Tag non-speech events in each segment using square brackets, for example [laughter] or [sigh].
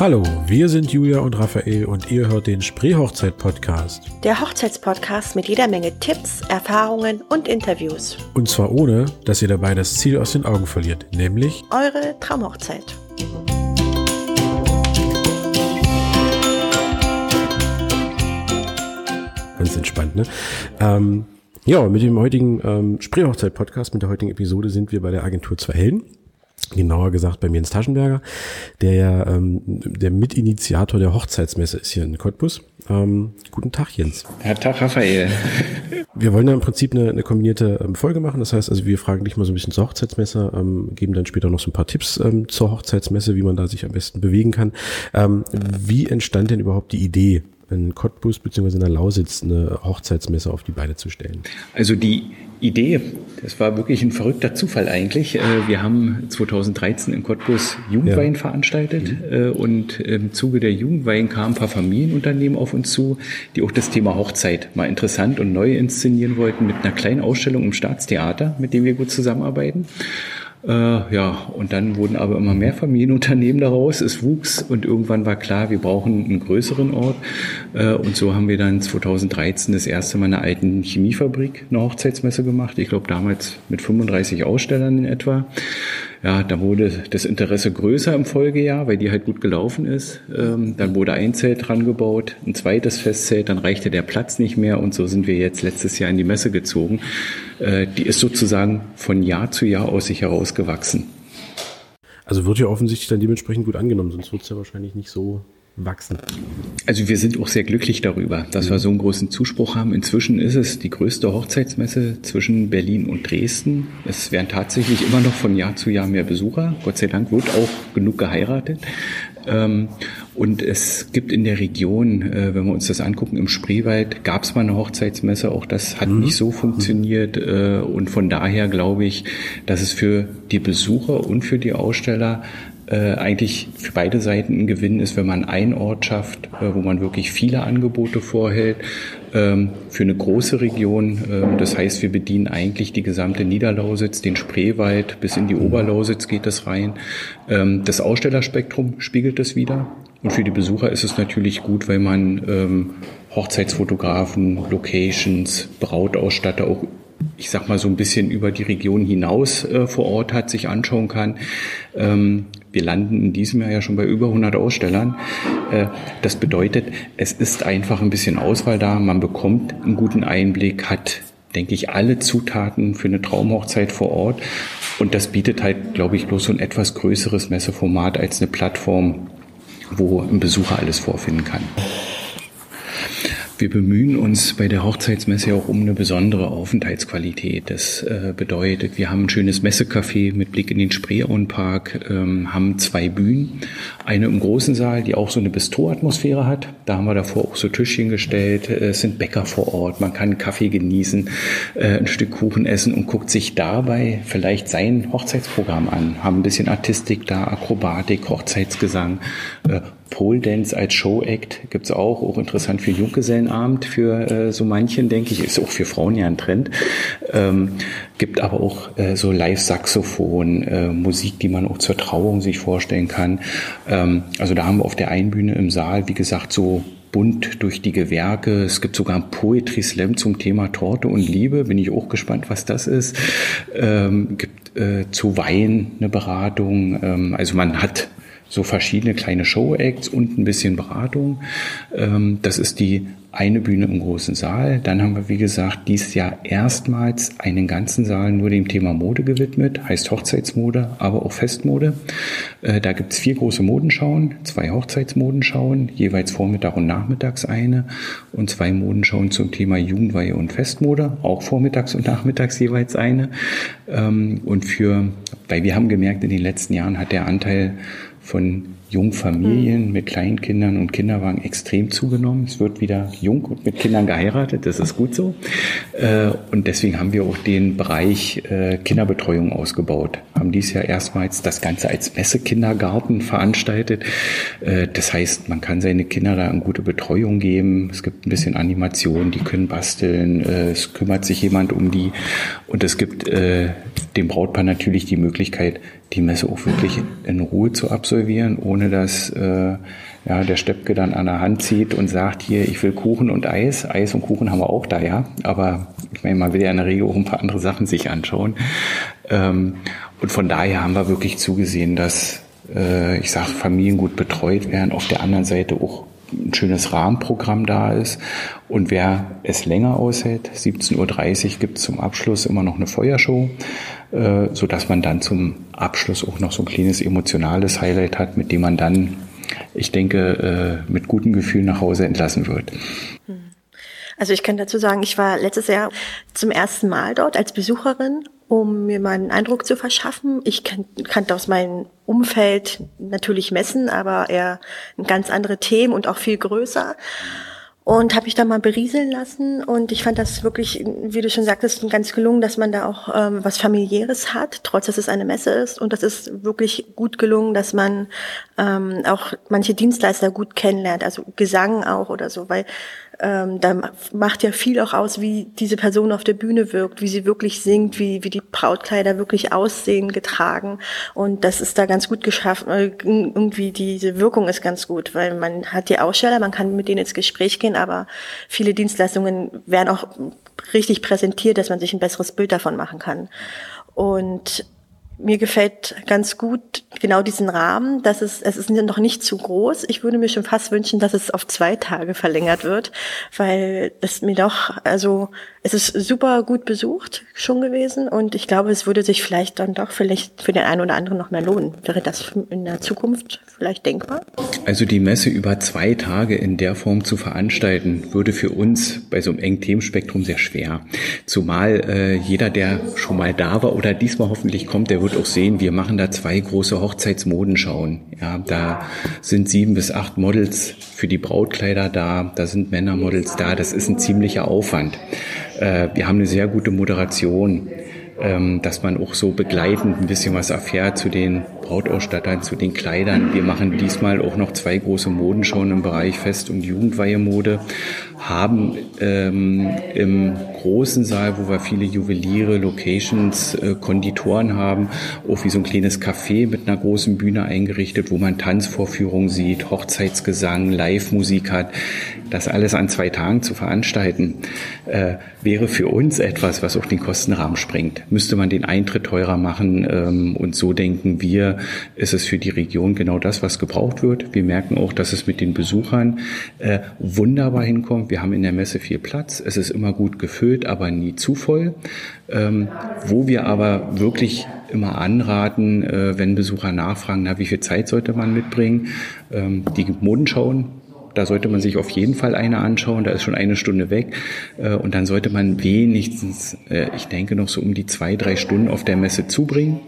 Hallo, wir sind Julia und Raphael und ihr hört den Spreehochzeit-Podcast. Der Hochzeitspodcast mit jeder Menge Tipps, Erfahrungen und Interviews. Und zwar ohne, dass ihr dabei das Ziel aus den Augen verliert, nämlich eure Traumhochzeit. Ganz entspannt, ne? Ähm, ja, mit dem heutigen ähm, Spreehochzeit-Podcast, mit der heutigen Episode sind wir bei der Agentur Zwei Helden genauer gesagt bei mir ins Taschenberger, der ja ähm, der Mitinitiator der Hochzeitsmesse ist hier in Cottbus. Ähm, guten Tag, Jens. Herr Tag, Raphael. Wir wollen da im Prinzip eine, eine kombinierte ähm, Folge machen. Das heißt also, wir fragen dich mal so ein bisschen zur Hochzeitsmesse, ähm, geben dann später noch so ein paar Tipps ähm, zur Hochzeitsmesse, wie man da sich am besten bewegen kann. Ähm, wie entstand denn überhaupt die Idee, in Cottbus bzw. in der Lausitz eine Hochzeitsmesse auf die Beine zu stellen? Also die Idee, das war wirklich ein verrückter Zufall eigentlich. Äh, wir haben 2013 in Cottbus Jugendwein ja. veranstaltet mhm. Äh, und im Zuge der Jugendwein kamen ein paar Familienunternehmen auf uns zu, die auch das Thema Hochzeit mal interessant und neu inszenieren wollten mit einer kleinen Ausstellung im Staatstheater, mit dem wir gut zusammenarbeiten. Äh, ja, und dann wurden aber immer mehr Familienunternehmen daraus. Es wuchs und irgendwann war klar, wir brauchen einen größeren Ort. Äh, und so haben wir dann 2013 das erste Mal in einer alten Chemiefabrik eine Hochzeitsmesse gemacht. Ich glaube damals mit 35 Ausstellern in etwa ja, da wurde das Interesse größer im Folgejahr, weil die halt gut gelaufen ist. Ähm, dann wurde ein Zelt dran gebaut, ein zweites Festzelt, dann reichte der Platz nicht mehr und so sind wir jetzt letztes Jahr in die Messe gezogen. Äh, die ist sozusagen von Jahr zu Jahr aus sich herausgewachsen. Also wird ja offensichtlich dann dementsprechend gut angenommen, sonst wird es ja wahrscheinlich nicht so wachsen. Also wir sind auch sehr glücklich darüber, dass mhm. wir so einen großen Zuspruch haben. Inzwischen ist es die größte Hochzeitsmesse zwischen Berlin und Dresden. Es werden tatsächlich immer noch von Jahr zu Jahr mehr Besucher. Gott sei Dank wird auch genug geheiratet. Ähm, und es gibt in der Region, äh, wenn wir uns das angucken, im Spreewald gab es mal eine Hochzeitsmesse. Auch das hat mhm. nicht so funktioniert. Äh, und von daher glaube ich, dass es für die Besucher und für die Aussteller äh, eigentlich für beide Seiten ein Gewinn ist, wenn man einen Ort schafft, äh, wo man wirklich viele Angebote vorhält, ähm, für eine große Region. Ähm, das heißt, wir bedienen eigentlich die gesamte Niederlausitz, den Spreewald, bis in die Oberlausitz geht das rein. Ähm, das Ausstellerspektrum spiegelt das wieder. Und für die Besucher ist es natürlich gut, weil man ähm, Hochzeitsfotografen, Locations, Brautausstatter auch ich sag mal so ein bisschen über die Region hinaus äh, vor Ort hat, sich anschauen kann. Ähm, wir landen in diesem Jahr ja schon bei über 100 Ausstellern. Äh, das bedeutet, es ist einfach ein bisschen Auswahl da. Man bekommt einen guten Einblick, hat, denke ich, alle Zutaten für eine Traumhochzeit vor Ort. Und das bietet halt, glaube ich, bloß so ein etwas größeres Messeformat als eine Plattform, wo ein Besucher alles vorfinden kann. Wir bemühen uns bei der Hochzeitsmesse auch um eine besondere Aufenthaltsqualität. Das äh, bedeutet, wir haben ein schönes Messecafé mit Blick in den Spreeauenpark, ähm, haben zwei Bühnen. Eine im großen Saal, die auch so eine Bistro-Atmosphäre hat. Da haben wir davor auch so Tischchen gestellt. Äh, es sind Bäcker vor Ort. Man kann Kaffee genießen, äh, ein Stück Kuchen essen und guckt sich dabei vielleicht sein Hochzeitsprogramm an. Haben ein bisschen Artistik da, Akrobatik, Hochzeitsgesang, äh, Pole Dance als Show-Act gibt's auch, auch interessant für Junggesellenabend, für äh, so manchen, denke ich, ist auch für Frauen ja ein Trend. Ähm, gibt aber auch äh, so Live-Saxophon, äh, Musik, die man auch zur Trauung sich vorstellen kann. Ähm, also da haben wir auf der einen Bühne im Saal, wie gesagt, so bunt durch die Gewerke. Es gibt sogar ein Poetry Slam zum Thema Torte und Liebe. Bin ich auch gespannt, was das ist. Ähm, gibt äh, zu Wein eine Beratung. Ähm, also man hat so verschiedene kleine Show-Acts und ein bisschen Beratung. Ähm, das ist die eine Bühne im großen Saal. Dann haben wir, wie gesagt, dieses Jahr erstmals einen ganzen Saal nur dem Thema Mode gewidmet, heißt Hochzeitsmode, aber auch Festmode. Äh, da gibt's vier große Modenschauen, zwei Hochzeitsmodenschauen, jeweils Vormittag und Nachmittags eine und zwei Modenschauen zum Thema Jugendweihe und Festmode, auch vormittags und nachmittags jeweils eine. Ähm, und für, weil wir haben gemerkt, in den letzten Jahren hat der Anteil von Jungfamilien mhm. mit Kleinkindern und Kinderwagen extrem zugenommen. Es wird wieder jung und mit Kindern geheiratet, das ist gut so. Äh, und deswegen haben wir auch den Bereich äh, Kinderbetreuung ausgebaut. Haben dies Jahr erstmals das Ganze als Messekindergarten veranstaltet. Äh, das heißt, man kann seine Kinder da eine gute Betreuung geben. Es gibt ein bisschen Animation, die können basteln. Es kümmert sich jemand um die. Und es gibt dem Brautpaar natürlich die Möglichkeit, die Messe auch wirklich in Ruhe zu absolvieren, ohne dass äh, ja, der Steppke dann an der Hand zieht und sagt, hier, ich will Kuchen und Eis. Eis und Kuchen haben wir auch da, ja. Aber ich meine, man will ja in der Regel auch ein paar andere Sachen sich anschauen. Ähm, und von daher haben wir wirklich zugesehen, dass, äh, ich sage, Familien gut betreut werden. Auf der anderen Seite auch ein schönes Rahmenprogramm da ist. Und wer es länger aushält, 17.30 Uhr gibt es zum Abschluss immer noch eine Feuershow, äh, so dass man dann zum Abschluss auch noch so ein kleines emotionales Highlight hat, mit dem man dann, ich denke, äh, mit gutem Gefühl nach Hause entlassen wird. Also ich kann dazu sagen, ich war letztes Jahr zum ersten Mal dort als Besucherin um mir mal einen Eindruck zu verschaffen. Ich kan kannte aus meinem Umfeld natürlich Messen, aber eher ganz andere Themen und auch viel größer. Und habe mich da mal berieseln lassen und ich fand das wirklich, wie du schon sagtest, ganz gelungen, dass man da auch ähm, was familiäres hat, trotz dass es eine Messe ist. Und das ist wirklich gut gelungen, dass man ähm, auch manche Dienstleister gut kennenlernt, also Gesang auch oder so, weil ähm, da macht ja viel auch aus, wie diese Person auf der Bühne wirkt, wie sie wirklich singt, wie, wie die Brautkleider wirklich aussehen, getragen. Und das ist da ganz gut geschafft. Äh, irgendwie diese Wirkung ist ganz gut, weil man hat die Aussteller, man kann mit denen ins Gespräch gehen, aber viele Dienstleistungen werden auch richtig präsentiert, dass man sich ein besseres Bild davon machen kann. Und mir gefällt ganz gut genau diesen Rahmen, dass es, es ist noch nicht zu groß. Ich würde mir schon fast wünschen, dass es auf zwei Tage verlängert wird, weil es mir doch, also es ist super gut besucht schon gewesen und ich glaube, es würde sich vielleicht dann doch vielleicht für den einen oder anderen noch mehr lohnen. Wäre das in der Zukunft vielleicht denkbar? Also die Messe über zwei Tage in der Form zu veranstalten, würde für uns bei so einem engen Themenspektrum sehr schwer. Zumal äh, jeder, der schon mal da war oder diesmal hoffentlich kommt, der wird auch sehen, wir machen da zwei große Hochzeitsmodenschauen. Ja, da sind sieben bis acht Models für die Brautkleider da, da sind Männermodels da, das ist ein ziemlicher Aufwand. Äh, wir haben eine sehr gute Moderation, ähm, dass man auch so begleitend ein bisschen was erfährt zu den Brautausstattern, zu den Kleidern. Wir machen diesmal auch noch zwei große Modenschauen im Bereich Fest- und Jugendweihemode, haben ähm, im großen Saal, wo wir viele Juweliere, Locations, äh, Konditoren haben, auch wie so ein kleines Café mit einer großen Bühne eingerichtet, wo man Tanzvorführungen sieht, Hochzeitsgesang, Live-Musik hat. Das alles an zwei Tagen zu veranstalten, äh, wäre für uns etwas, was auch den Kostenrahmen sprengt. Müsste man den Eintritt teurer machen ähm, und so denken wir, ist es für die Region genau das, was gebraucht wird. Wir merken auch, dass es mit den Besuchern äh, wunderbar hinkommt. Wir haben in der Messe viel Platz. Es ist immer gut gefüllt, aber nie zu voll. Ähm, wo wir aber wirklich immer anraten, äh, wenn Besucher nachfragen, na, wie viel Zeit sollte man mitbringen? Ähm, die Modenschauen da sollte man sich auf jeden Fall eine anschauen. Da ist schon eine Stunde weg. Äh, und dann sollte man wenigstens, äh, ich denke, noch so um die zwei, drei Stunden auf der Messe zubringen.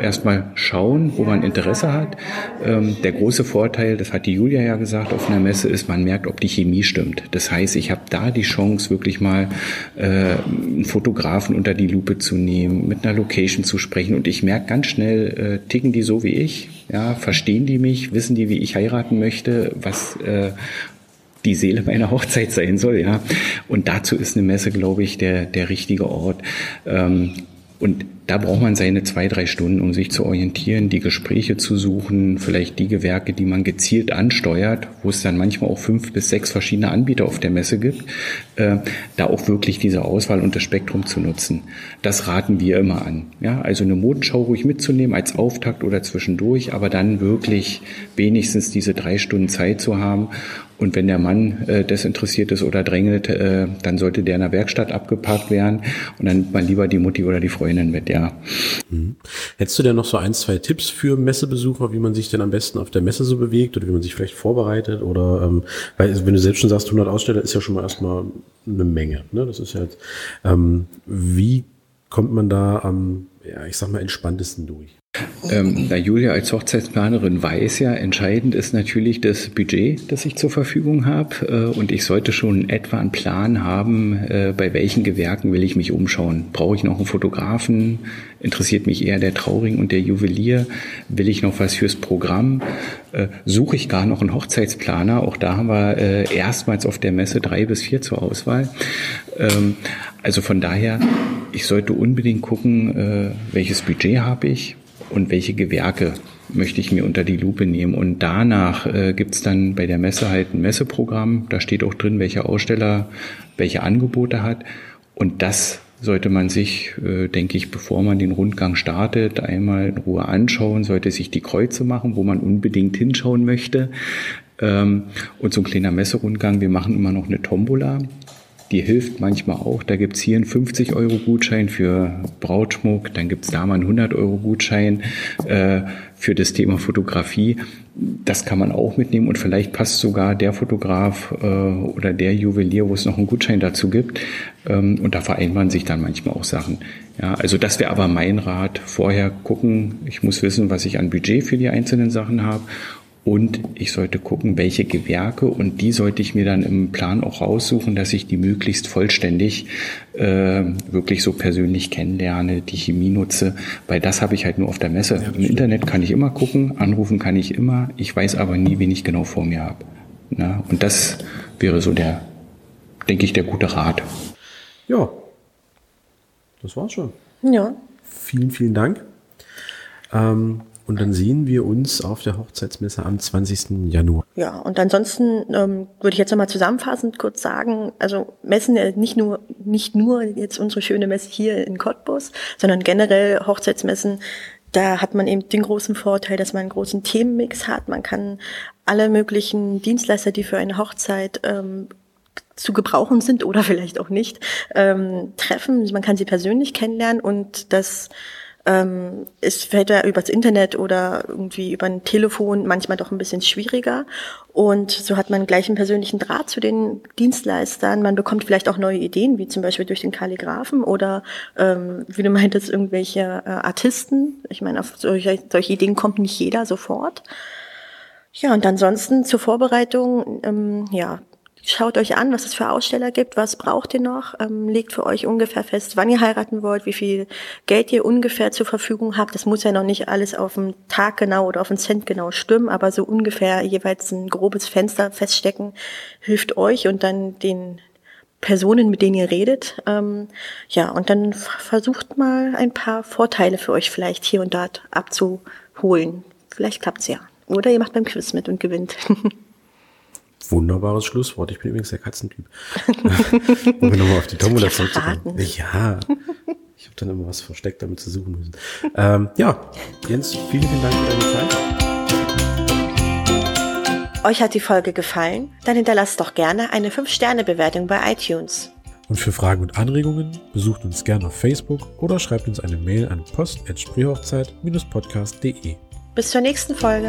Erstmal schauen, wo man Interesse hat. Ähm, der große Vorteil, das hat die Julia ja gesagt, auf einer Messe ist, man merkt, ob die Chemie stimmt. Das heißt, ich habe da die Chance, wirklich mal äh, einen Fotografen unter die Lupe zu nehmen, mit einer Location zu sprechen. Und ich merke ganz schnell, ticken die so wie ich? Ja, verstehen die mich? Wissen die, wie ich heiraten möchte? Was äh, die Seele meiner Hochzeit sein soll, ja. Und dazu ist eine Messe, glaube ich, der, der richtige Ort. Ähm, und da braucht man seine zwei, drei Stunden, um sich zu orientieren, die Gespräche zu suchen, vielleicht die Gewerke, die man gezielt ansteuert, wo es dann manchmal auch fünf bis sechs verschiedene Anbieter auf der Messe gibt, äh, da auch wirklich diese Auswahl und das Spektrum zu nutzen. Das raten wir immer an. Ja, also eine Modenschau ruhig mitzunehmen als Auftakt oder zwischendurch, aber dann wirklich wenigstens diese drei Stunden Zeit zu haben und wenn der Mann äh, desinteressiert ist oder drängelt, äh, dann sollte der in der Werkstatt abgeparkt werden und dann nimmt man lieber die Mutti oder die Freundin mit, ja. Mhm. Hättest du denn noch so ein, zwei Tipps für Messebesucher, wie man sich denn am besten auf der Messe so bewegt oder wie man sich vielleicht vorbereitet oder, ähm, weil wenn du selbst schon sagst, 100 Aussteller ist ja schon mal erstmal eine Menge, ne? Das ist ja jetzt, ähm, wie kommt man da am, ja, ich sag mal, entspanntesten durch? Ähm, na, Julia als Hochzeitsplanerin weiß ja, entscheidend ist natürlich das Budget, das ich zur Verfügung habe. Äh, und ich sollte schon etwa einen Plan haben, äh, bei welchen Gewerken will ich mich umschauen. Brauche ich noch einen Fotografen? Interessiert mich eher der Trauring und der Juwelier? Will ich noch was fürs Programm? Äh, suche ich gar noch einen Hochzeitsplaner? Auch da haben wir äh, erstmals auf der Messe drei bis vier zur Auswahl. Ähm, also von daher ich sollte unbedingt gucken, äh, welches Budget habe ich und welche Gewerke möchte ich mir unter die Lupe nehmen. Und danach äh, gibt's dann bei der Messe halt ein Messeprogramm. Da steht auch drin, welcher Aussteller welche Angebote hat. Und das sollte man sich, äh, denke ich, bevor man den Rundgang startet, einmal in Ruhe anschauen, sollte sich die Kreuze machen, wo man unbedingt hinschauen möchte. Ähm, und so ein kleiner Messerundgang, wir machen immer noch eine Tombola. Die hilft manchmal auch. Da gibt's hier einen 50-Euro-Gutschein für Brautschmuck, dann gibt's da mal einen 100-Euro-Gutschein äh, für das Thema Fotografie. Das kann man auch mitnehmen und vielleicht passt sogar der Fotograf äh, oder der Juwelier, wo es noch einen Gutschein dazu gibt. Ähm, und da vereinbaren sich dann manchmal auch Sachen. Ja, also das wäre aber mein Rat. Vorher gucken, ich muss wissen, was ich an Budget für die einzelnen Sachen habe und ich sollte gucken, welche Gewerke und die sollte ich mir dann im Plan auch raussuchen, dass ich die möglichst vollständig äh, wirklich so persönlich kennenlerne, die Chemie nutze, weil das habe ich halt nur auf der Messe. Ja, Im Internet kann ich immer gucken, anrufen kann ich immer, ich weiß aber nie, wen ich genau vor mir habe. Na, und das wäre so der, denke ich, der gute Rat. Ja, das war's schon. Ja. Vielen, vielen Dank. Ähm, und dann sehen wir uns auf der Hochzeitsmesse am 20. Januar. Ja, und ansonsten ähm, würde ich jetzt nochmal zusammenfassend kurz sagen, also Messen äh, nicht nur, nicht nur jetzt unsere schöne Messe hier in Cottbus, sondern generell Hochzeitsmessen da hat man eben den großen Vorteil, dass man einen großen Themenmix hat. Man kann alle möglichen Dienstleister, die für eine Hochzeit ähm, zu gebrauchen sind oder [laughs] vielleicht auch nicht, ähm, treffen. Man kann sie persönlich kennenlernen und das ähm, es fällt ja übers Internet oder irgendwie über ein Telefon manchmal doch ein bisschen schwieriger. Und so hat man gleich einen persönlichen Draht zu den Dienstleistern. Man bekommt vielleicht auch neue Ideen, wie zum Beispiel durch den Kalligraphen oder, ähm, wie du [laughs] meintest, irgendwelche äh, Artisten. Ich meine, auf solche, solche Ideen kommt nicht jeder sofort. Ja, und ansonsten zur Vorbereitung, ähm, ja, Schaut euch an, was es für Aussteller gibt, was braucht ihr noch, ähm, legt für euch ungefähr fest, wann ihr heiraten wollt, wie viel Geld ihr ungefähr zur Verfügung habt. Das muss ja noch nicht alles auf den Tag genau oder auf den Cent genau stimmen, aber so ungefähr jeweils ein grobes Fenster feststecken hilft euch und dann den Personen, mit denen ihr redet. Ähm, ja, und dann versucht mal ein paar Vorteile für euch vielleicht hier und dort abzuholen. Vielleicht klappt's ja. Oder ihr macht beim Quiz mit und gewinnt. [laughs] Wunderbares Schlusswort. Ich bin übrigens der Katzentyp. [laughs] um nochmal auf die Tombola zurückzukommen. Ja. Ich habe dann immer was versteckt damit zu suchen müssen. Ähm, ja, Jens, vielen, vielen Dank für deine Zeit. Euch hat die Folge gefallen? Dann hinterlasst doch gerne eine 5-Sterne-Bewertung bei iTunes. Und für Fragen und Anregungen besucht uns gerne auf Facebook oder schreibt uns eine Mail an post.spreehochzeit-podcast.de. Bis zur nächsten Folge.